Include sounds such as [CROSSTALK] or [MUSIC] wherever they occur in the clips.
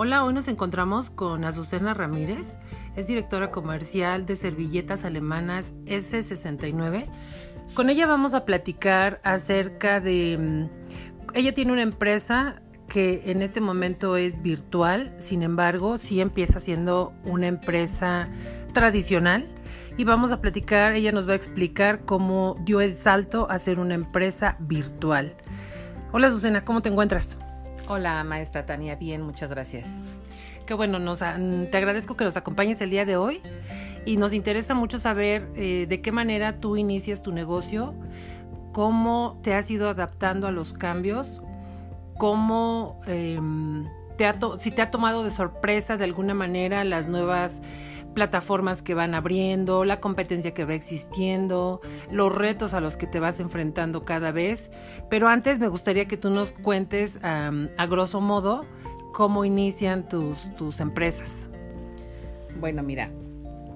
Hola, hoy nos encontramos con Azucena Ramírez, es directora comercial de servilletas alemanas S69. Con ella vamos a platicar acerca de... Mm, ella tiene una empresa que en este momento es virtual, sin embargo, sí empieza siendo una empresa tradicional y vamos a platicar, ella nos va a explicar cómo dio el salto a ser una empresa virtual. Hola Azucena, ¿cómo te encuentras? Hola, maestra Tania, bien, muchas gracias. Qué bueno, nos, te agradezco que nos acompañes el día de hoy y nos interesa mucho saber eh, de qué manera tú inicias tu negocio, cómo te has ido adaptando a los cambios, cómo em, te ha si te ha tomado de sorpresa de alguna manera las nuevas plataformas que van abriendo, la competencia que va existiendo, los retos a los que te vas enfrentando cada vez. Pero antes me gustaría que tú nos cuentes a grosso modo cómo inician tus, tus empresas. Bueno, mira,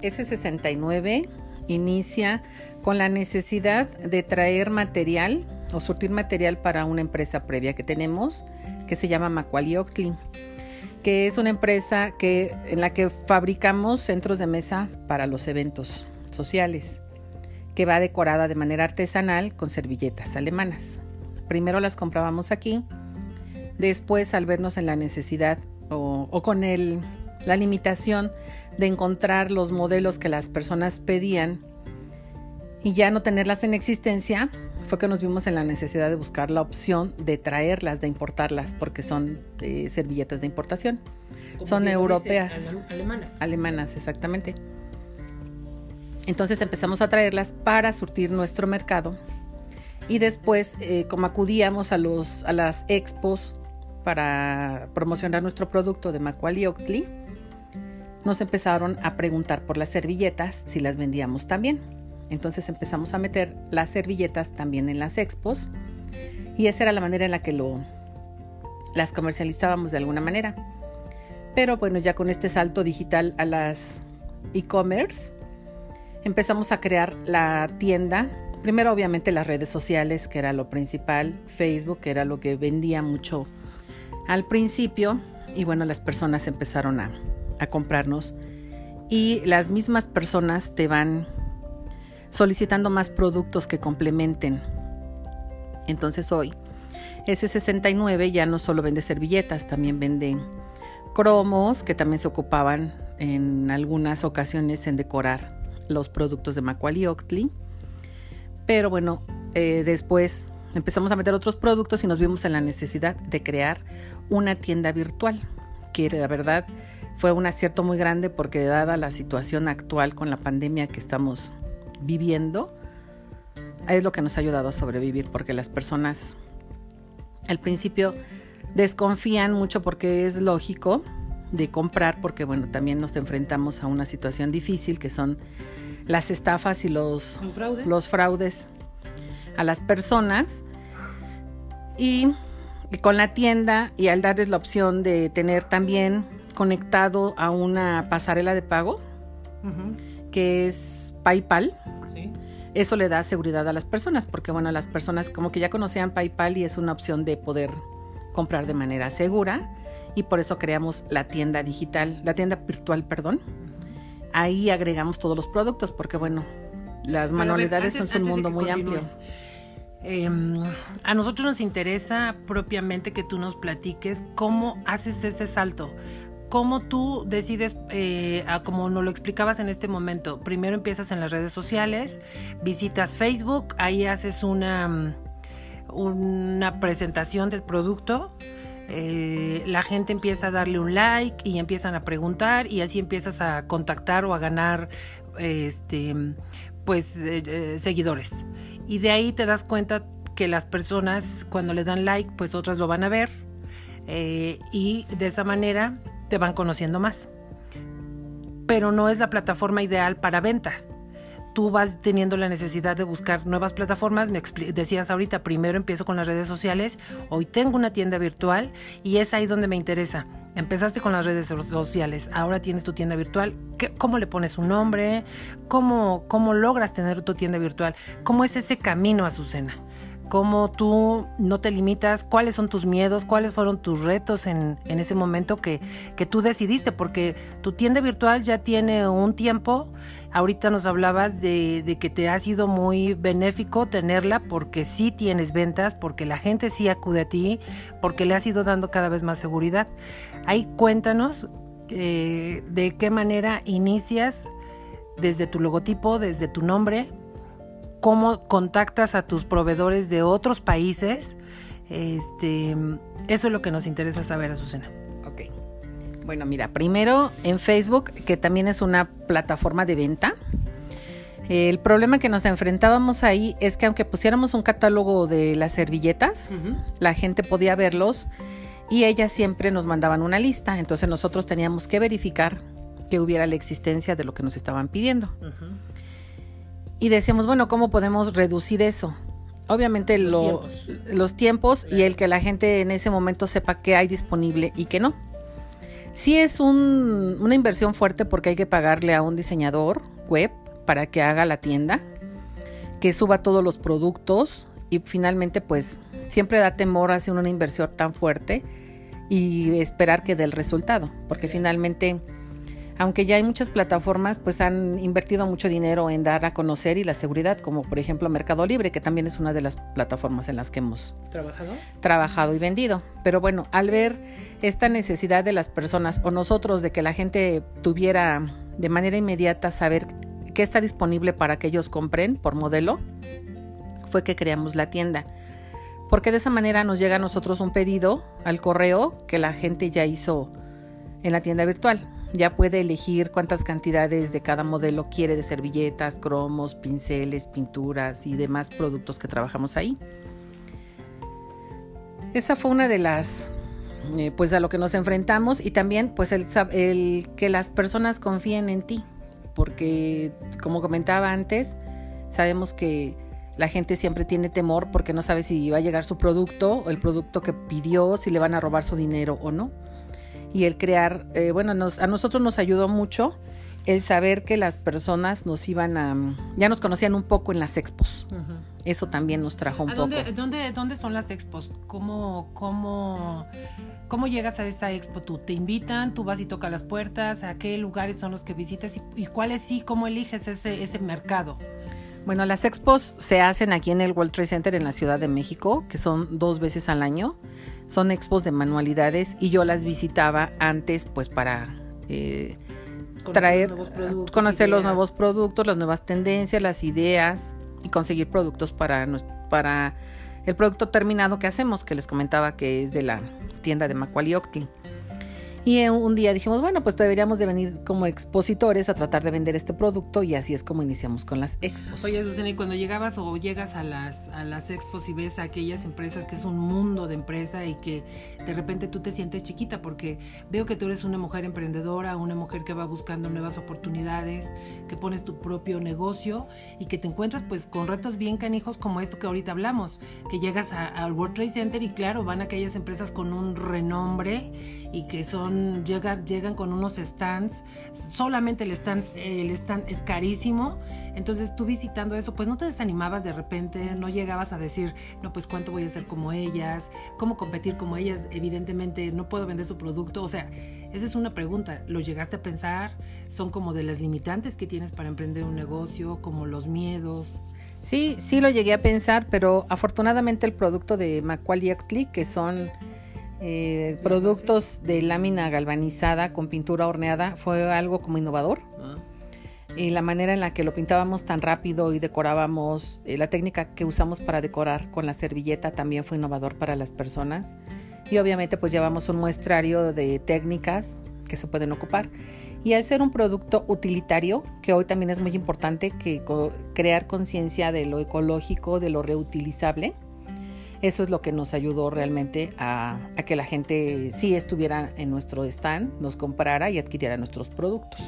S69 inicia con la necesidad de traer material o surtir material para una empresa previa que tenemos que se llama Macuali Octli que es una empresa que, en la que fabricamos centros de mesa para los eventos sociales, que va decorada de manera artesanal con servilletas alemanas. Primero las comprábamos aquí, después al vernos en la necesidad o, con el, la limitación de encontrar los modelos que las personas pedían y ya no tenerlas en existencia, fue que nos vimos en la necesidad de buscar la opción de traerlas, de importarlas, porque son servilletas de importación. son europeas. Alemanas. Alemanas, exactamente. Entonces empezamos a traerlas para surtir nuestro mercado. Y después, eh, como acudíamos a, los, a las expos para promocionar nuestro producto de Macuali Oakley, nos empezaron a preguntar por las servilletas si las vendíamos también. Entonces empezamos a meter las servilletas también en las expos y esa era la manera en la que lo, las comercializábamos de alguna manera. Pero bueno, ya con este salto digital a las e-commerce, empezamos a crear la tienda. Primero obviamente las redes sociales, que era lo principal, Facebook, que era lo que vendía mucho al principio, y bueno, las personas empezaron a, a comprarnos. Y las mismas personas te van solicitando más productos que complementen. Entonces hoy, ese 69 ya no solo vende servilletas, también vende cromos que también se ocupaban en algunas ocasiones en decorar los productos de Oakley. Pero bueno, eh, después empezamos a meter otros productos y nos vimos en la necesidad de crear una tienda virtual, que la verdad fue un acierto muy grande porque dada la situación actual con la pandemia que estamos viviendo, es lo que nos ha ayudado a sobrevivir, porque las personas al principio desconfían mucho porque es lógico de comprar, porque bueno, también nos enfrentamos a una situación difícil que son las estafas y los, fraudes? los fraudes a las personas. Y, con la tienda y al darles la opción de tener también conectado a una pasarela de pago, que es PayPal. Eso le da seguridad a las personas, porque bueno, las personas como que ya conocían PayPal y es una opción de poder comprar de manera segura y por eso creamos la tienda digital, la tienda virtual, perdón. Ahí agregamos todos los productos porque bueno, las manualidades son un mundo muy amplio. Em, a nosotros nos interesa propiamente que tú nos platiques cómo haces ese salto, cómo tú decides, eh, como nos lo explicabas en este momento, primero empiezas en las redes sociales, visitas Facebook, ahí haces una, una presentación del producto. Eh, la gente empieza a darle un like y empiezan a preguntar y así empiezas a contactar o a ganar este pues eh, seguidores y de ahí te das cuenta que las personas cuando le dan like pues otras lo van a ver y de esa manera te van conociendo más. Pero no es la plataforma ideal para venta. Tú vas teniendo la necesidad de buscar nuevas plataformas. Me decías ahorita, primero empiezo con las redes sociales. Hoy tengo una tienda virtual y es ahí donde me interesa. Empezaste con las redes sociales, ahora tienes tu tienda virtual. ¿Cómo le pones un nombre? ¿Cómo, ¿Cómo logras tener tu tienda virtual? ¿Cómo es ese camino, Azucena? Cómo tú no te limitas, cuáles son tus miedos, cuáles fueron tus retos en, ese momento que, tú decidiste, porque tu tienda virtual ya tiene un tiempo. Ahorita nos hablabas de, de, que te ha sido muy benéfico tenerla porque sí tienes ventas, porque la gente sí acude a ti, porque le has ido dando cada vez más seguridad. Ahí cuéntanos eh, de qué manera inicias desde tu logotipo, desde tu nombre, cómo contactas a tus proveedores de otros países. Este, eso es lo que nos interesa saber, Azucena. Ok. Bueno, mira, primero en Facebook, que también es una plataforma de venta. El problema que nos enfrentábamos ahí es que aunque pusiéramos un catálogo de las servilletas, uh -huh. la gente podía verlos y ellas siempre nos mandaban una lista, entonces nosotros teníamos que verificar que hubiera la existencia de lo que nos estaban pidiendo. Uh -huh. Y decíamos, bueno, ¿cómo podemos reducir eso? Obviamente los lo, tiempos, los tiempos y el que la gente en ese momento sepa qué hay disponible y qué no. Sí es un, una inversión fuerte porque hay que pagarle a un diseñador web para que haga la tienda, que suba todos los productos y finalmente pues siempre da temor hacer una inversión tan fuerte y esperar que dé el resultado, porque finalmente aunque ya hay muchas plataformas, pues han invertido mucho dinero en dar a conocer y la seguridad, como por ejemplo Mercado Libre, que también es una de las plataformas en las que hemos trabajado, trabajado y vendido. Pero bueno, al ver esta necesidad de las personas o nosotros de que la gente tuviera de manera inmediata saber qué está disponible para que ellos compren por modelo, fue que creamos la tienda. Porque de esa manera nos llega a nosotros un pedido al correo que la gente ya hizo en la tienda virtual ya puede elegir cuántas cantidades de cada modelo quiere de servilletas, cromos, pinceles, pinturas y demás productos que trabajamos ahí. Esa fue una de las, eh, pues a lo que nos enfrentamos y también pues el, el que las personas confíen en ti, porque como comentaba antes, sabemos que la gente siempre tiene temor porque no sabe si va a llegar su producto o el producto que pidió, si le van a robar su dinero o no y el crear, eh, bueno, nos, a nosotros nos ayudó mucho el saber que las personas nos iban a, ya nos conocían un poco en las expos. Uh -huh. Eso también nos trajo un ¿A poco. Dónde, ¿dónde, ¿Dónde son las expos? ¿Cómo, cómo, ¿Cómo llegas a esta expo tú? ¿Te invitan? ¿Tú vas y tocas las puertas? ¿A qué lugares son los que visitas? ¿Y, y cuáles sí? ¿Cómo eliges ese, ese mercado? Bueno, las expos se hacen aquí en el World Trade Center en la Ciudad de México, que son dos veces al año. Son expos de manualidades y yo las visitaba antes pues para eh, conocer traer, los productos, conocer ideas. los nuevos productos, las nuevas tendencias, las ideas y conseguir productos para, para el producto terminado que hacemos, que les comentaba que es de la tienda de Macaulay Ockley. Y un día dijimos, bueno, pues deberíamos de venir como expositores a tratar de vender este producto y así es como iniciamos con las expos. Oye, Susana, y cuando llegabas o llegas a las, a las expos y ves a aquellas empresas que es un mundo de empresa y que de repente tú te sientes chiquita porque veo que tú eres una mujer emprendedora, una mujer que va buscando nuevas oportunidades, que pones tu propio negocio y que te encuentras pues con retos bien canijos como esto que ahorita hablamos, que llegas al World Trade Center y claro, van aquellas empresas con un renombre y que son llegan, llegan con unos stands, solamente el stand, el stand es carísimo, entonces tú visitando eso, pues no te desanimabas de repente, no llegabas a decir, no, pues cuánto voy a hacer como ellas, cómo competir como ellas, evidentemente no puedo vender su producto, o sea, esa es una pregunta, ¿lo llegaste a pensar? ¿Son como de las limitantes que tienes para emprender un negocio, como los miedos? Sí, sí lo llegué a pensar, pero afortunadamente el producto de Macaulay Ockley, que son eh, productos de lámina galvanizada con pintura horneada fue algo como innovador. Ah. Y la manera en la que lo pintábamos tan rápido y decorábamos, eh, la técnica que usamos para decorar con la servilleta también fue innovador para las personas. Y obviamente pues llevamos un muestrario de técnicas que se pueden ocupar. Y al ser un producto utilitario, que hoy también es muy importante que co crear conciencia de lo ecológico, de lo reutilizable, eso es lo que nos ayudó realmente a, que la gente sí estuviera en nuestro stand, nos comprara y adquiriera nuestros productos.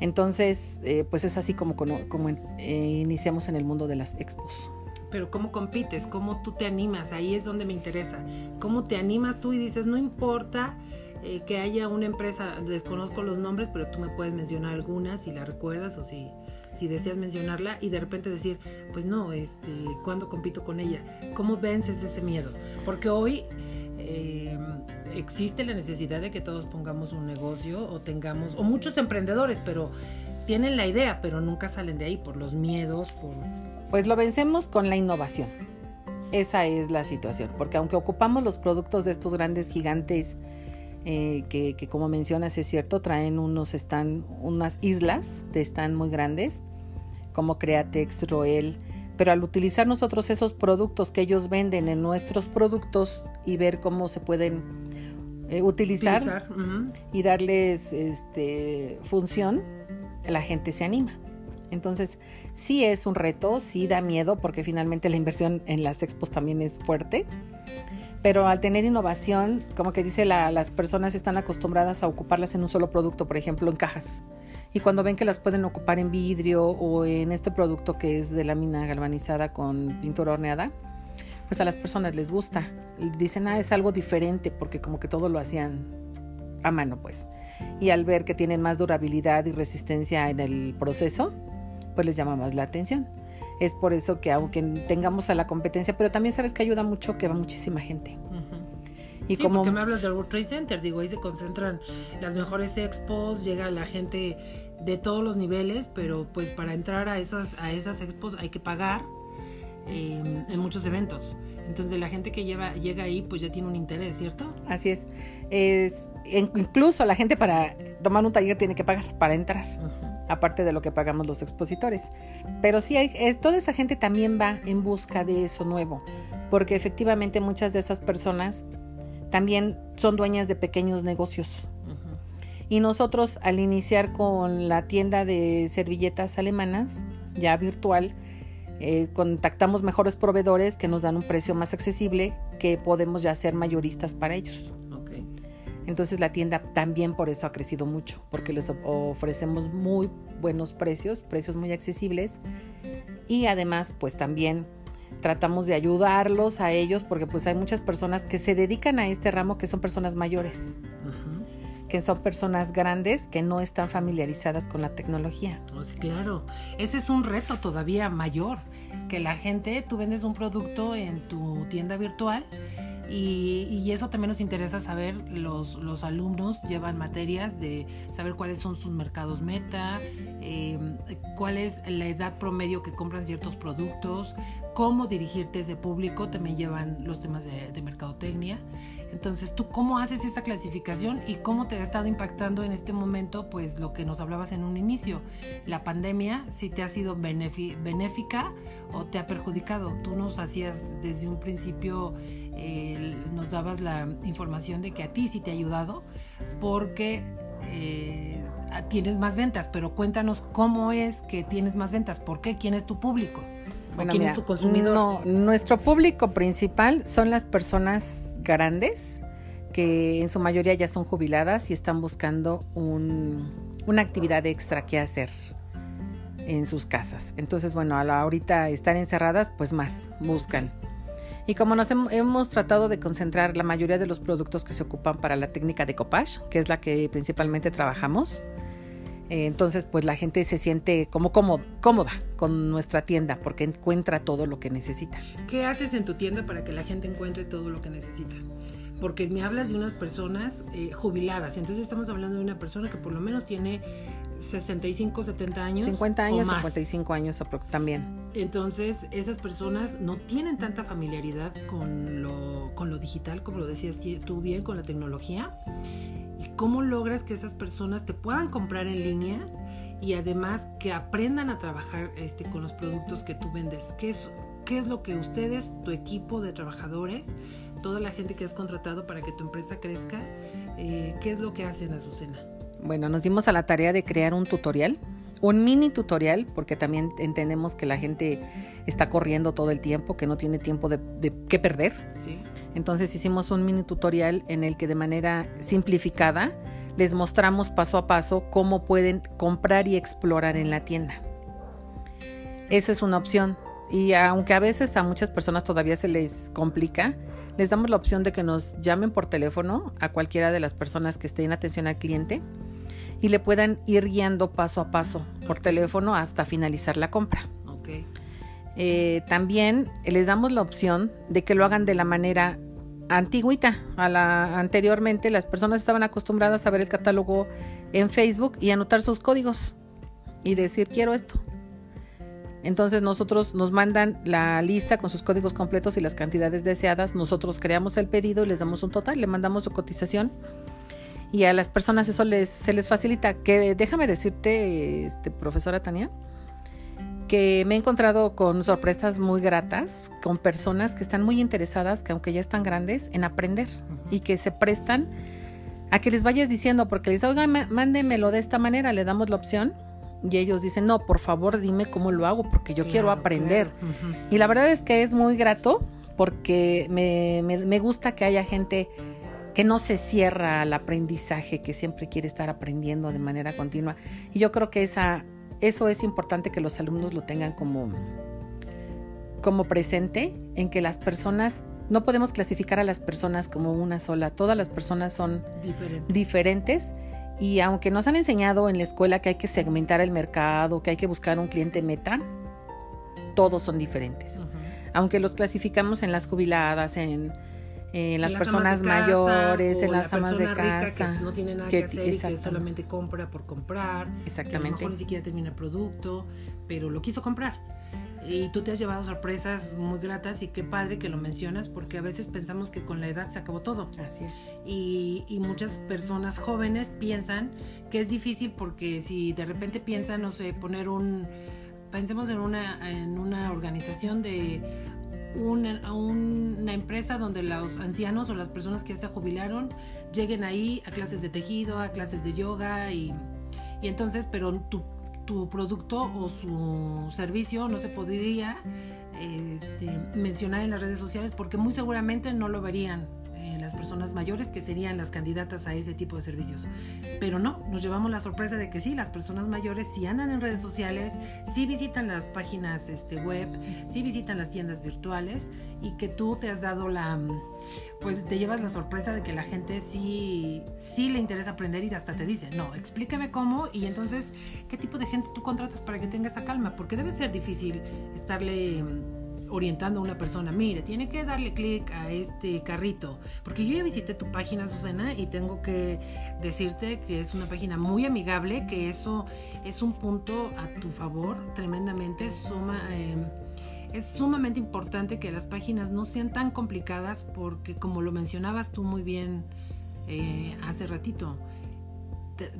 Entonces, eh, pues es así como, como, como eh, iniciamos en el mundo de las expos. Pero ¿cómo compites? ¿Cómo tú te animas? Ahí es donde me interesa. ¿Cómo te animas tú y dices, no importa eh, que haya una empresa, desconozco los nombres, pero tú me puedes mencionar algunas si la recuerdas o si si deseas mencionarla, y de repente decir, pues no, este, ¿cuándo compito con ella? ¿Cómo vences ese miedo? Porque hoy eh, existe la necesidad de que todos pongamos un negocio o tengamos, o muchos emprendedores, pero tienen la idea, pero nunca salen de ahí por los miedos, por... Pues lo vencemos con la innovación. Esa es la situación, porque aunque ocupamos los productos de estos grandes gigantes, eh, que, como mencionas es cierto, traen unos están, unas islas de están muy grandes, como Createx, Roel, pero al utilizar nosotros esos productos que ellos venden en nuestros productos y ver cómo se pueden eh, utilizar, y darles este, función, la gente se anima. Entonces, sí es un reto, sí da miedo porque finalmente la inversión en las expos también es fuerte, pero al tener innovación, como que dice, las personas están acostumbradas a ocuparlas en un solo producto, por ejemplo, en cajas. Y cuando ven que las pueden ocupar en vidrio o en este producto que es de lámina galvanizada con pintura horneada, pues a las personas les gusta. Dicen, ah, es algo diferente porque como que todo lo hacían a mano, pues. Y al ver que tienen más durabilidad y resistencia en el proceso, pues les llama más la atención. Es por eso que aunque tengamos a la competencia, pero también sabes que ayuda mucho que va muchísima gente. Y sí, como porque me hablas del World Trade Center, digo, ahí se concentran las mejores expos, llega la gente de todos los niveles, pero pues para entrar a esas, a esas expos hay que pagar eh, en muchos eventos. Entonces la gente que lleva, llega ahí pues ya tiene un interés, ¿cierto? Así es. es incluso la gente para tomar un taller tiene que pagar para entrar aparte de lo que pagamos los expositores. Pero sí, hay, eh, toda esa gente también va en busca de eso nuevo, porque efectivamente muchas de esas personas también son dueñas de pequeños negocios. Y nosotros al iniciar con la tienda de servilletas alemanas, ya virtual, eh, contactamos mejores proveedores que nos dan un precio más accesible que podemos ya ser mayoristas para ellos. Entonces la tienda también por eso ha crecido mucho, porque les ofrecemos muy buenos precios, precios muy accesibles. Y además pues también tratamos de ayudarlos a ellos porque pues hay muchas personas que se dedican a este ramo que son personas mayores, que son personas grandes que no están familiarizadas con la tecnología. Oh, sí, claro, ese es un reto todavía mayor, que la gente, tú vendes un producto en tu tienda virtual y, eso también nos interesa saber, los, los, alumnos llevan materias de saber cuáles son sus mercados meta, em, cuál es la edad promedio que compran ciertos productos, cómo dirigirte a ese público, también llevan los temas de, de mercadotecnia. Entonces, ¿tú cómo haces esta clasificación y cómo te ha estado impactando en este momento, pues lo que nos hablabas en un inicio? La pandemia, si te ha sido benéfica o te ha perjudicado. Tú nos hacías desde un principio, nos dabas la información de que a ti sí te ha ayudado porque... Eh, tienes más ventas, pero cuéntanos cómo es que tienes más ventas, ¿por qué? ¿Quién es tu público? Bueno, ¿Quién es tu consumidor? No, nuestro público principal son las personas grandes que en su mayoría ya son jubiladas y están buscando una actividad extra que hacer en sus casas. Entonces, bueno, a la ahorita estar encerradas, pues más buscan. Y como nos hemos tratado de concentrar la mayoría de los productos que se ocupan para la técnica de copage, que es la que principalmente trabajamos, eh, entonces pues la gente se siente como cómoda con nuestra tienda porque encuentra todo lo que necesita. ¿Qué haces en tu tienda para que la gente encuentre todo lo que necesita? Porque me hablas de unas personas eh, jubiladas, entonces estamos hablando de una persona que por lo menos tiene 65, 70 años. 50 años, 55 años también. Entonces, esas personas no tienen tanta familiaridad con lo, con lo digital, como lo decías tú bien, con la tecnología. ¿Cómo logras que esas personas te puedan comprar en línea y además que aprendan a trabajar este, con los productos que tú vendes? ¿Qué es, ¿Qué es lo que ustedes, tu equipo de trabajadores, toda la gente que has contratado para que tu empresa crezca, eh, qué es lo que hacen, Azucena? Bueno, nos dimos a la tarea de crear un tutorial un mini tutorial, porque también entendemos que la gente está corriendo todo el tiempo, que no tiene tiempo de, de qué perder. Sí. Entonces hicimos un mini tutorial en el que de manera simplificada les mostramos paso a paso cómo pueden comprar y explorar en la tienda. Esa es una opción. Y aunque a veces a muchas personas todavía se les complica, les damos la opción de que nos llamen por teléfono a cualquiera de las personas que estén en atención al cliente y le puedan ir guiando paso a paso por teléfono hasta finalizar la compra. Ok. Eh, también les damos la opción de que lo hagan de la manera antigüita. A la, anteriormente las personas estaban acostumbradas a ver el catálogo en Facebook y anotar sus códigos y decir quiero esto. Entonces nosotros nos mandan la lista con sus códigos completos y las cantidades deseadas. Nosotros creamos el pedido y les damos un total, le mandamos su cotización y a las personas eso les, se les facilita. Que déjame decirte, este, profesora Tania, que me he encontrado con sorpresas muy gratas, con personas que están muy interesadas, que aunque ya están grandes, en aprender y que se prestan a que les vayas diciendo, porque les oigan, mándemelo de esta manera, le damos la opción. Y ellos dicen, no, por favor dime cómo lo hago, porque yo quiero aprender. Y la verdad es que es muy grato, porque me, me, me gusta que haya gente que no se cierra al aprendizaje, que siempre quiere estar aprendiendo de manera continua. Y yo creo que esa eso es importante que los alumnos lo tengan como, como presente, en que las personas, no podemos clasificar a las personas como una sola, todas las personas son diferentes y aunque nos han enseñado en la escuela que hay que segmentar el mercado, que hay que buscar un cliente meta, todos son diferentes. Aunque los clasificamos en las jubiladas, en en las, personas mayores, en las amas de casa. que no tiene nada que, hacer y que solamente compra por comprar. Exactamente. a lo mejor ni siquiera termina el producto, pero lo quiso comprar. Y tú te has llevado sorpresas muy gratas y qué padre que lo mencionas porque a veces pensamos que con la edad se acabó todo. Así es. Y, y muchas personas jóvenes piensan que es difícil porque si de repente piensan, no sé, poner un... Pensemos en una, en una organización de una, una, empresa donde los ancianos o las personas que ya se jubilaron lleguen ahí a clases de tejido, a clases de yoga y, y entonces, pero tu, tu, producto o su servicio no se podría este, mencionar en las redes sociales porque muy seguramente no lo verían las personas mayores que serían las candidatas a ese tipo de servicios. Pero no, nos llevamos la sorpresa de que sí, las personas mayores sí andan en redes sociales, sí visitan las páginas este, web, sí visitan las tiendas virtuales y que tú te has dado la pues te llevas la sorpresa de que la gente sí, sí le interesa aprender y hasta te dice, no, explícame cómo y entonces, ¿qué tipo de gente tú contratas para que tenga esa calma? Porque debe ser difícil estarle orientando a una persona, mire, tiene que darle clic a este carrito, porque yo ya visité tu página, Susana, y tengo que decirte que es una página muy amigable, que eso es un punto a tu favor, tremendamente, suma... Em, es sumamente importante que las páginas no sean tan complicadas porque como lo mencionabas tú muy bien eh, hace ratito,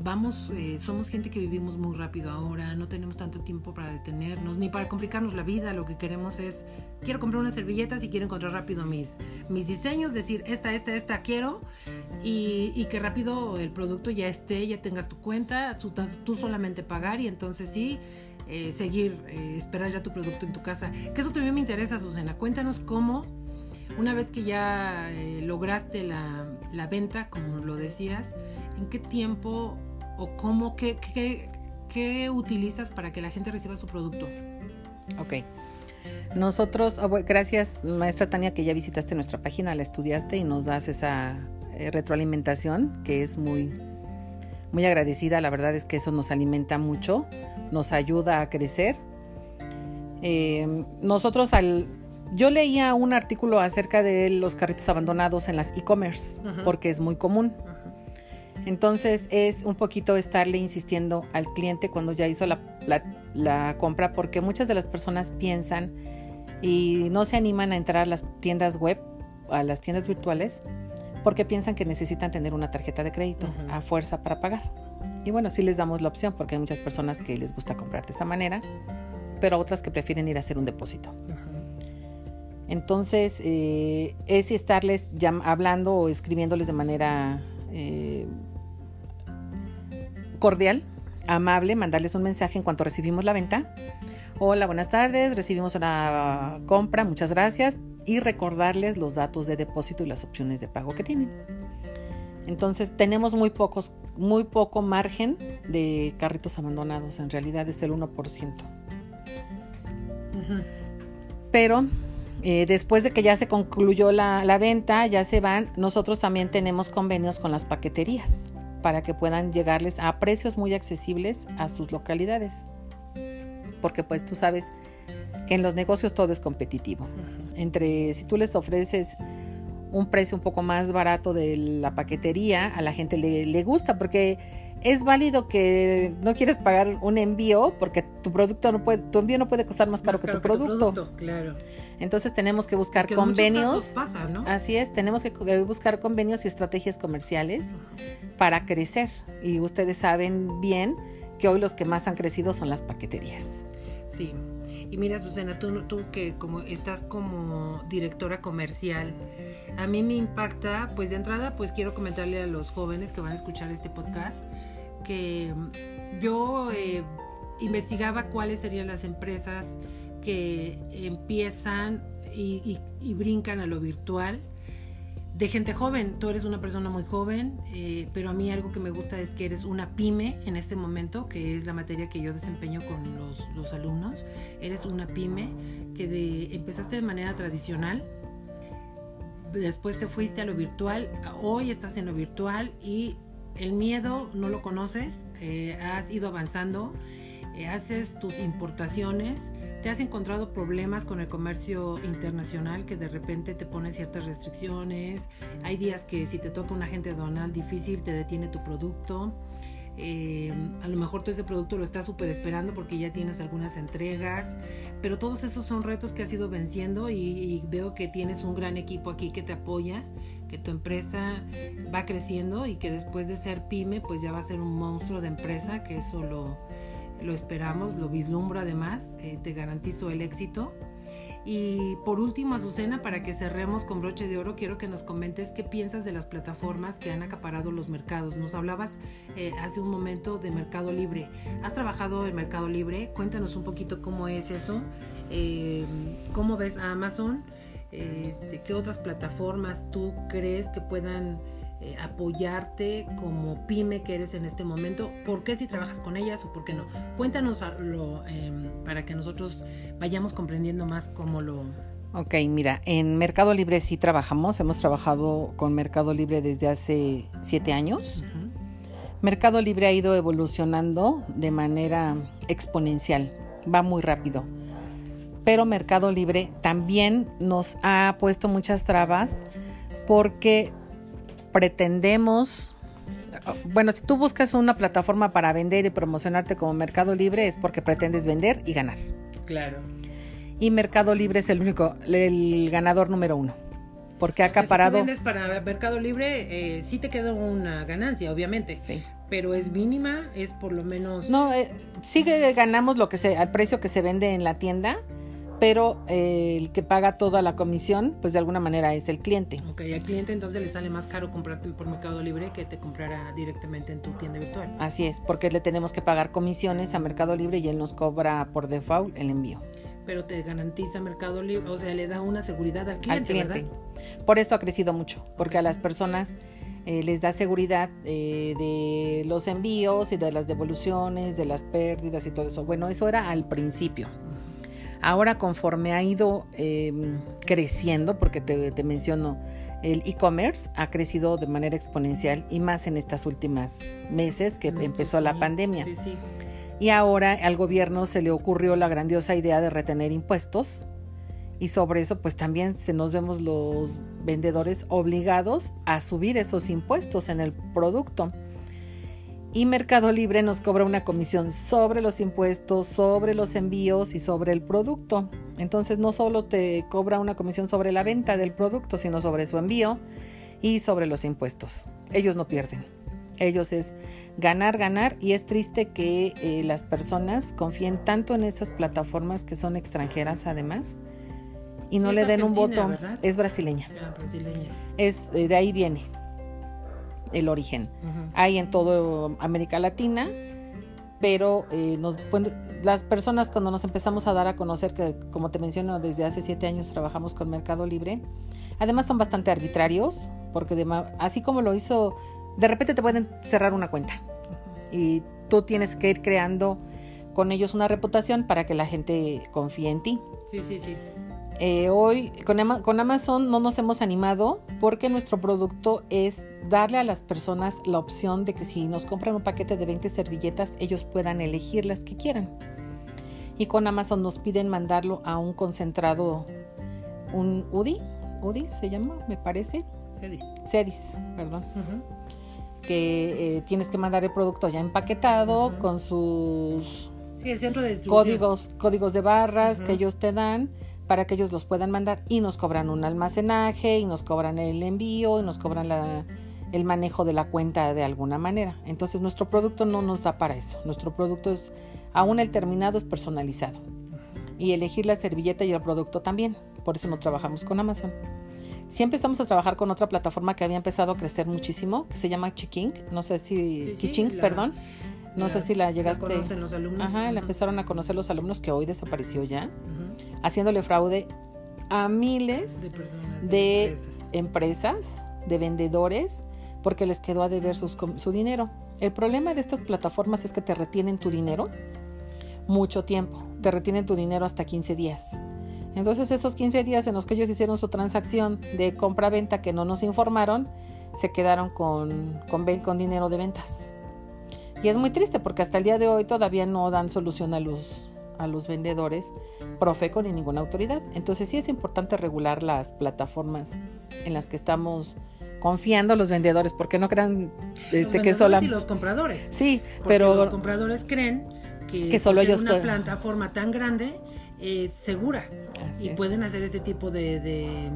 vamos, eh, somos gente que vivimos muy rápido ahora, no tenemos tanto tiempo para detenernos, ni para complicarnos la vida, lo que queremos es, quiero comprar unas servilletas y quiero encontrar rápido mis, mis diseños, decir, esta, esta, esta quiero, y, que rápido el producto ya esté, ya tengas tu cuenta, tú, solamente pagar y entonces sí, eh, seguir, eh, esperar ya tu producto en tu casa. Que eso también me interesa, Susana, cuéntanos cómo una vez que ya lograste la, la, venta, como lo decías, ¿en qué tiempo o cómo, qué, qué, utilizas para que la gente reciba su producto? Ok. Nosotros, ah, gracias maestra Tania que ya visitaste nuestra página, la estudiaste y nos das esa eh, retroalimentación que es muy, muy agradecida. La verdad es que eso nos alimenta mucho, nos ayuda a crecer. Eh, nosotros al, yo leía un artículo acerca de los carritos abandonados en las e-commerce porque es muy común. Entonces es un poquito estarle insistiendo al cliente cuando ya hizo la, compra porque muchas de las personas piensan y no se animan a entrar a las tiendas web, a las tiendas virtuales, porque piensan que necesitan tener una tarjeta de crédito a fuerza para pagar. Y bueno, sí les damos la opción porque hay muchas personas que les gusta comprar de esa manera, pero otras que prefieren ir a hacer un depósito. Entonces, eh, es estarles hablando o escribiéndoles de manera eh, cordial, amable, mandarles un mensaje en cuanto recibimos la venta. Hola, buenas tardes, recibimos una compra, muchas gracias. Y recordarles los datos de depósito y las opciones de pago que tienen. Entonces tenemos muy pocos, muy poco margen de carritos abandonados, en realidad es el 1%. Pero eh, después de que ya se concluyó la, la, venta, ya se van, nosotros también tenemos convenios con las paqueterías para que puedan llegarles a precios muy accesibles a sus localidades. Porque pues tú sabes que en los negocios todo es competitivo. Entre si tú les ofreces un precio un poco más barato de la paquetería, a la gente le, le gusta porque es válido que no quieres pagar un envío porque tu producto no puede, tu envío no puede costar más caro, que, tu producto. Claro. Entonces tenemos que buscar Que en convenios. pasa, ¿no? Así es, tenemos que co- buscar convenios y estrategias comerciales para crecer. Y ustedes saben bien que hoy los que más han crecido son las paqueterías. Sí. Y mira, Susana, tú, tú que como estás como directora comercial, a mí me impacta, pues de entrada, pues quiero comentarle a los jóvenes que van a escuchar este podcast que mm, yo eh, investigaba cuáles serían las empresas que empiezan y, brincan a lo virtual de gente joven. Tú eres una persona muy joven, eh, pero a mí algo que me gusta es que eres una pyme en este momento, que es la materia que yo desempeño con los, alumnos. Eres una pyme que empezaste de manera tradicional, después te fuiste a lo virtual, hoy estás en lo virtual y el miedo no lo conoces, eh, has ido avanzando, eh, haces tus importaciones, te has encontrado problemas con el comercio internacional que de repente te pone ciertas restricciones, hay días que si te toca un agente aduanal difícil te detiene tu producto. Eh, a lo mejor tú ese producto lo estás súper esperando porque ya tienes algunas entregas, pero todos esos son retos que has ido venciendo y veo que tienes un gran equipo aquí que te apoya, que tu empresa va creciendo y que después de ser pyme pues ya va a ser un monstruo de empresa, que eso lo, lo esperamos, lo vislumbro además, eh, te garantizo el éxito. Y por último, Azucena, para que cerremos con broche de oro, quiero que nos comentes qué piensas de las plataformas que han acaparado los mercados. Nos hablabas eh, hace un momento de Mercado Libre. ¿Has trabajado en Mercado Libre? Cuéntanos un poquito cómo es eso. Eh, ¿Cómo ves a Amazon? Eh, ¿Qué otras plataformas tú crees que puedan eh, apoyarte como pyme que eres en este momento? ¿Por qué si trabajas con ellas o por qué no? Cuéntanos lo, eh, para que nosotros vayamos comprendiendo más cómo lo... Ok, mira, en Mercado Libre sí trabajamos, hemos trabajado con Mercado Libre desde hace siete años. Mercado Libre ha ido evolucionando de manera exponencial, va muy rápido. Pero Mercado Libre también nos ha puesto muchas trabas porque pretendemos, bueno, si tú buscas una plataforma para vender y promocionarte como Mercado Libre es porque pretendes vender y ganar. Claro. Y Mercado Libre es el único, el ganador número uno, porque ha O sea, acaparado... si tú vendes para Mercado Libre, eh, sí te queda una ganancia, obviamente. Sí. Pero es mínima, es por lo menos... No, eh, sí que ganamos lo que se, al precio que se vende en la tienda, pero eh, el que paga toda la comisión, pues de alguna manera es el cliente. Ok, al cliente entonces le sale más caro comprarte por Mercado Libre que te comprara directamente en tu tienda virtual. Así es, porque le tenemos que pagar comisiones a Mercado Libre y él nos cobra por default el envío Pero te garantiza Mercado Libre, o sea, le da una seguridad al cliente, al cliente. ¿verdad? Por esto ha crecido mucho, porque a las personas eh, les da seguridad eh, de los envíos y de las devoluciones, de las pérdidas y todo eso. Bueno, eso era al principio. Ahora conforme ha ido eh, creciendo, porque te, te menciono, el e-commerce ha crecido de manera exponencial y más en estas últimas meses que empezó la pandemia. Sí, sí. Y ahora al gobierno se le ocurrió la grandiosa idea de retener impuestos y sobre eso pues también se nos vemos los vendedores obligados a subir esos impuestos en el producto. Y Mercado Libre nos cobra una comisión sobre los impuestos, sobre los envíos y sobre el producto. Entonces no solo te cobra una comisión sobre la venta del producto, sino sobre su envío y sobre los impuestos. Ellos no pierden. Ellos es ganar, ganar y es triste que eh, las personas confíen tanto en esas plataformas que son extranjeras además y no le den un voto. ¿verdad? Es brasileña. Ah, brasileña. Es eh, de ahí viene el origen. Ujú. Hay en toda América Latina, pero eh, nos, pues, las personas cuando nos empezamos a dar a conocer que, como te menciono, desde hace siete años trabajamos con Mercado Libre, además son bastante arbitrarios, porque de así como lo hizo, de repente te pueden cerrar una cuenta y tú tienes que ir creando con ellos una reputación para que la gente confíe en ti. Sí, sí, sí. Eh, hoy con, con Amazon no nos hemos animado porque nuestro producto es darle a las personas la opción de que si nos compran un paquete de 20 servilletas, ellos puedan elegir las que quieran. Y con Amazon nos piden mandarlo a un concentrado, un UDI, UDI se llama, me parece. Cedis. Cedis, perdón. Que eh, tienes que mandar el producto ya empaquetado con sus sí, el centro de códigos, códigos de barras que ellos te dan para que ellos los puedan mandar y nos cobran un almacenaje y nos cobran el envío y nos cobran la, el manejo de la cuenta de alguna manera. Entonces nuestro producto no nos da para eso. Nuestro producto es, aún el terminado es personalizado. Y elegir la servilleta y el producto también. Por eso no trabajamos con Amazon. Sí empezamos a trabajar con otra plataforma que había empezado a crecer muchísimo, que se llama Chiking. No sé si... perdón. No sé si la llegaste. La conocen los alumnos. Ajá, la empezaron a conocer los alumnos que hoy desapareció ya haciéndole fraude a miles de, empresas. de vendedores, porque les quedó a deber su dinero. El problema de estas plataformas es que te retienen tu dinero mucho tiempo, te retienen tu dinero hasta 15 días. Entonces esos 15 días en los que ellos hicieron su transacción de compra-venta que no nos informaron, se quedaron con, con, con dinero de ventas. Y es muy triste porque hasta el día de hoy todavía no dan solución a los, a los vendedores Profeco ni ninguna autoridad. Entonces sí es importante regular las plataformas en las que estamos confiando los vendedores, porque no crean este, que solo... Y los compradores. Sí, pero... Los compradores creen que, que solo ellos una plataforma tan grande es segura y pueden hacer ese tipo de, de,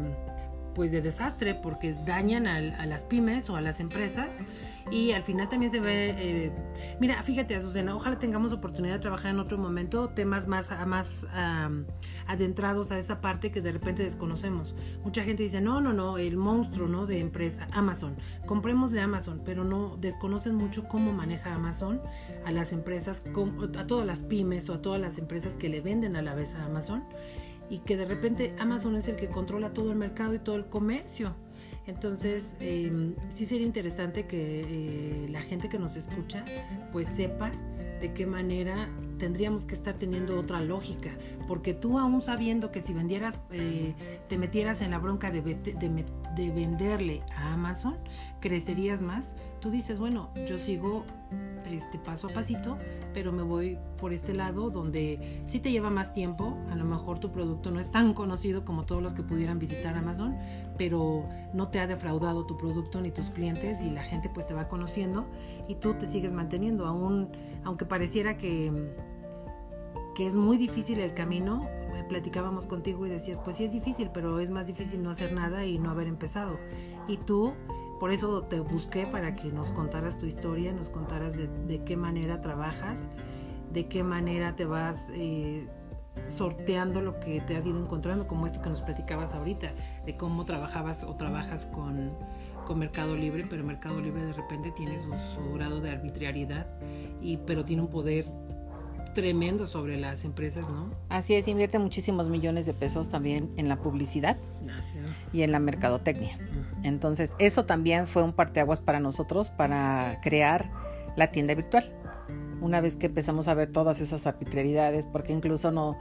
pues de desastre porque dañan a las pymes o a las empresas y al final también se ve, eh, mira, fíjate Azucena, ojalá tengamos oportunidad de trabajar en otro momento temas más, más adentrados a esa parte que de repente desconocemos. Mucha gente dice, no, no, no, el monstruo ¿no? de empresa, Amazon, compremos de Amazon, pero no desconocen mucho cómo maneja Amazon a las empresas, a todas las pymes o a todas las empresas que le venden a la vez a Amazon y que de repente Amazon es el que controla todo el mercado y todo el comercio. Entonces, em, sí sería interesante que eh, la gente que nos escucha pues sepa de qué manera tendríamos que estar teniendo otra lógica, porque tú aún sabiendo que si vendieras, eh, te metieras en la bronca de, de, venderle a Amazon, crecerías más, tú dices, bueno, yo sigo este paso a pasito, pero me voy por este lado donde sí te lleva más tiempo, a lo mejor tu producto no es tan conocido como todos los que pudieran visitar Amazon, pero no te ha defraudado tu producto ni tus clientes y la gente pues te va conociendo y tú te sigues manteniendo, aún aunque pareciera que que es muy difícil el camino, eh, platicábamos contigo y decías, pues sí es difícil, pero es más difícil no hacer nada y no haber empezado. Y tú por eso te busqué para que nos contaras tu historia, nos contaras de, qué manera trabajas, de qué manera te vas eh, sorteando lo que te has ido encontrando, como esto que nos platicabas ahorita, de cómo trabajabas o trabajas con, con Mercado Libre, pero Mercado Libre de repente tiene su, su grado de arbitrariedad, y, pero tiene un poder tremendo sobre las empresas, ¿no? Así es, invierte muchísimos millones de pesos también en la publicidad y en la mercadotecnia. Entonces, eso también fue un parteaguas para nosotros para crear la tienda virtual. Una vez que empezamos a ver todas esas arbitrariedades, porque incluso no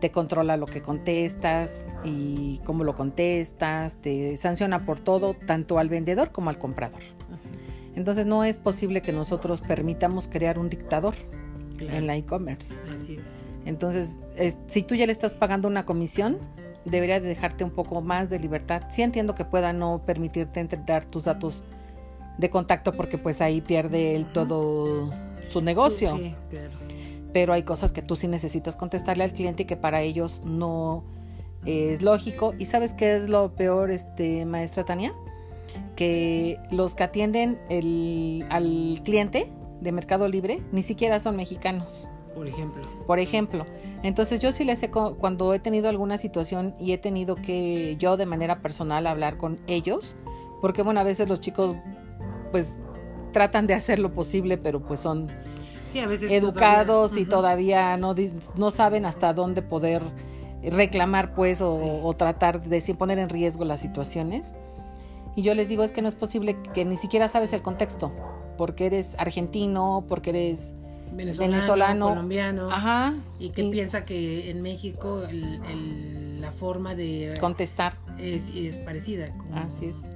te controla lo que contestas y cómo lo contestas, te sanciona por todo, tanto al vendedor como al comprador. Entonces no es posible que nosotros permitamos crear un dictador en la e-commerce. Así es. Entonces, si tú ya le estás pagando una comisión, debería de dejarte un poco más de libertad. Sí entiendo que pueda no permitirte dar tus datos de contacto porque pues ahí pierde el todo su negocio. Sí, claro. Pero hay cosas que tú sí necesitas contestarle al cliente y que para ellos no es lógico. ¿Y sabes qué es lo peor, este, maestra Tania? Que los que atienden el, al cliente de Mercado Libre ni siquiera son mexicanos. Por ejemplo. Por ejemplo. Entonces yo sí les he, cuando he tenido alguna situación y he tenido que yo de manera personal hablar con ellos, porque bueno, a veces los chicos pues tratan de hacer lo posible, pero pues son a veces educados y todavía no, no saben hasta dónde poder reclamar pues o, o tratar de sin poner en riesgo las situaciones. Y yo les digo es que no es posible que ni siquiera sabes el contexto porque eres argentino, porque eres venezolano, colombiano, Ajá. y que piensa que en México el, la forma de contestar es, es parecida. Así es.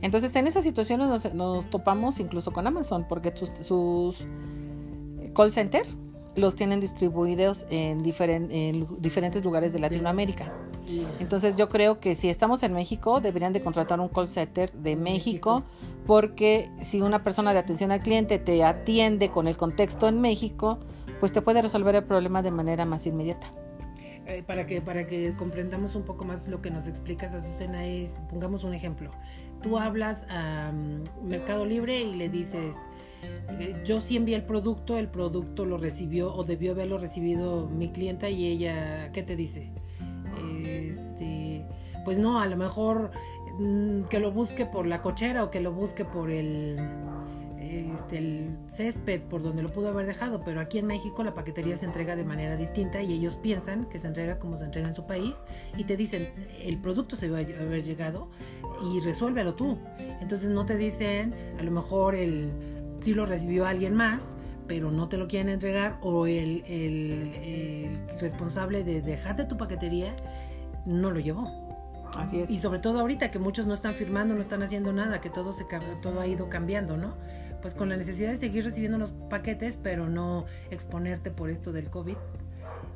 Entonces en esas situaciones nos, topamos incluso con Amazon porque sus, call center los tienen distribuidos en, en diferentes lugares de Latinoamérica. Entonces yo creo que si estamos en México deberían de contratar un call center de México, porque si una persona de atención al cliente te atiende con el contexto en México, pues te puede resolver el problema de manera más inmediata. Eh, para, que, para que comprendamos un poco más lo que nos explicas, Azucena, es, pongamos un ejemplo. Tú hablas a mm, Mercado Libre y le dices, eh, yo sí envié el producto, el producto lo recibió o debió haberlo recibido mi clienta y ella, ¿qué te dice? Este, pues no, a lo mejor que lo busque por la cochera o que lo busque por el este, el césped por donde lo pudo haber dejado, pero aquí en México la paquetería se entrega de manera distinta y ellos piensan que se entrega como se entrega en su país y te dicen el producto se va a haber llegado y resuélvelo tú. Entonces no te dicen a lo mejor el si lo recibió alguien más, pero no te lo quieren entregar o el, el, el responsable de dejarte tu paquetería no lo llevó. Así es. Y sobre todo ahorita que muchos no están firmando, no están haciendo nada, que todo se todo ha ido cambiando, ¿no? pues con la necesidad de seguir recibiendo los paquetes, pero no exponerte por esto del COVID.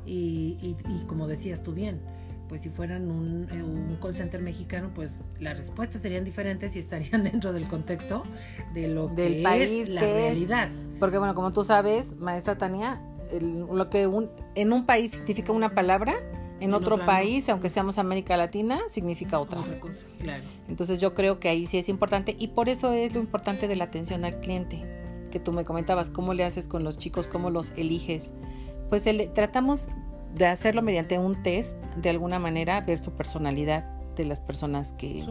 Y, como decías tú bien, pues si fueran un, eh, un, call center mexicano, pues las respuestas serían diferentes y estarían [LAUGHS] dentro del contexto de lo del que país es la realidad. Porque bueno, como tú sabes, maestra Tania, lo que un, en un país significa una palabra, en, otro país, aunque seamos América Latina, significa otra. cosa, claro. Entonces yo creo que ahí sí es importante y por eso es lo importante de la atención al cliente, que tú me comentabas, cómo le haces con los chicos, cómo los eliges. Pues tratamos de hacerlo mediante un test, de alguna manera, ver su personalidad de las personas que,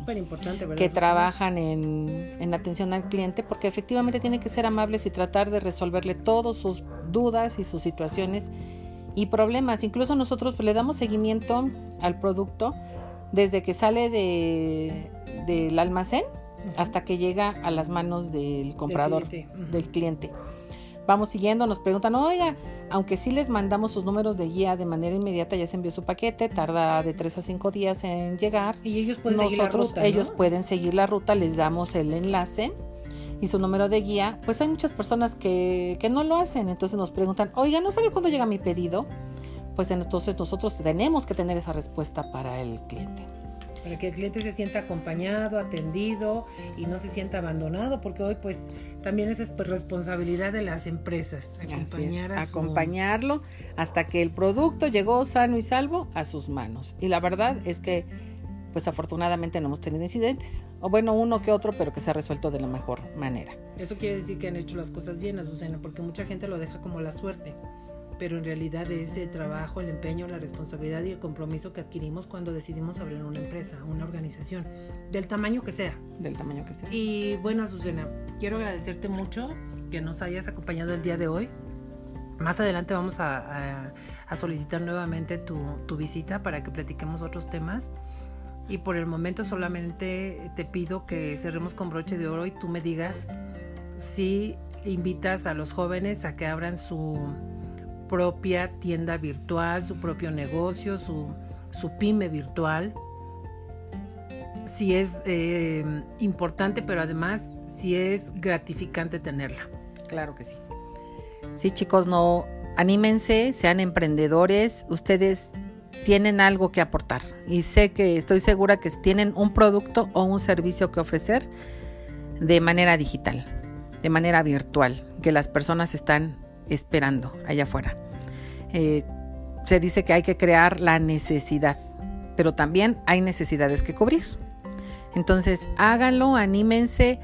que trabajan en, en atención al cliente, porque efectivamente tienen que ser amables y tratar de resolverle todas sus dudas y sus situaciones y problemas. Incluso nosotros le damos seguimiento al producto desde que sale de, del almacén hasta que llega a las manos del comprador, del cliente. Vamos siguiendo, nos preguntan, oiga, aunque sí les mandamos sus números de guía de manera inmediata, ya se envió su paquete, tarda de 3 a 5 días en llegar. Y ellos pueden seguir la ruta. Ellos pueden seguir la ruta, les damos el enlace y su número de guía, pues hay muchas personas que, que no lo hacen. Entonces nos preguntan, oiga, ¿no sabe cuándo llega mi pedido? Pues entonces nosotros tenemos que tener esa respuesta para el cliente. Para que el cliente se sienta acompañado, atendido y no se sienta abandonado, porque hoy pues también esa es pues, responsabilidad de las empresas, acompañar acompañarlo hasta que el producto llegó sano y salvo a sus manos. Y la verdad es que pues afortunadamente no hemos tenido incidentes. O bueno, uno que otro, pero que se ha resuelto de la mejor manera. Eso quiere decir que han hecho las cosas bien, Azucena, porque mucha gente lo deja como la suerte. Pero en realidad es el trabajo, el empeño, la responsabilidad y el compromiso que adquirimos cuando decidimos abrir una empresa, una organización, del tamaño que sea. Del tamaño que sea. Y bueno, Azucena, quiero agradecerte mucho que nos hayas acompañado el día de hoy. Más adelante vamos a, solicitar nuevamente tu, tu visita para que platiquemos otros temas y por el momento solamente te pido que cerremos con broche de oro y tú me digas si invitas a los jóvenes a que abran su propia tienda virtual, su propio negocio, su, pyme virtual. Si es eh, importante, pero además si es gratificante tenerla. Claro que sí. Sí, chicos, no anímense, sean emprendedores. Ustedes tienen algo que aportar y sé que estoy segura que tienen un producto o un servicio que ofrecer de manera digital, de manera virtual, que las personas están esperando allá afuera. Eh, se dice que hay que crear la necesidad, pero también hay necesidades que cubrir. Entonces, háganlo, anímense.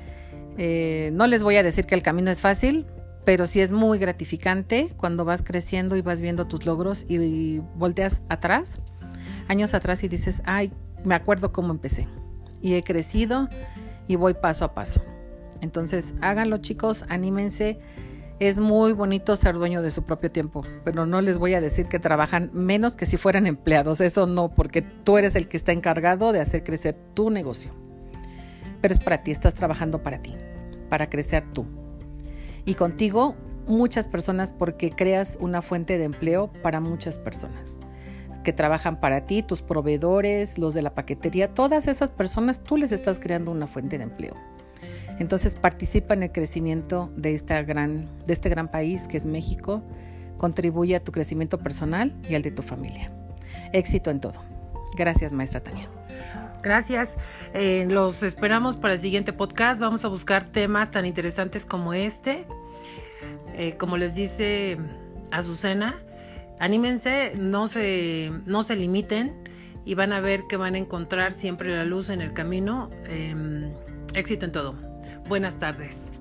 Eh, no les voy a decir que el camino es fácil, pero sí es muy gratificante cuando vas creciendo y vas viendo tus logros y, volteas atrás, años atrás y dices, ay, me acuerdo cómo empecé y he crecido y voy paso a paso. Entonces, háganlo chicos, anímense. Es muy bonito ser dueño de su propio tiempo, pero no les voy a decir que trabajan menos que si fueran empleados, eso no, porque tú eres el que está encargado de hacer crecer tu negocio. Pero es para ti, estás trabajando para ti, para crecer tú y contigo muchas personas porque creas una fuente de empleo para muchas personas. que trabajan para ti, tus proveedores, los de la paquetería, todas esas personas tú les estás creando una fuente de empleo. Entonces participa en el crecimiento de, esta gran, de este gran país que es México, contribuye a tu crecimiento personal y al de tu familia. Éxito en todo. Gracias, maestra Tania. Gracias. Eh, los esperamos para el siguiente podcast. Vamos a buscar temas tan interesantes como este. Eh, como les dice Azucena, anímense, no se, no se limiten y van a ver que van a encontrar siempre la luz en el camino. Em, éxito en todo. Buenas tardes.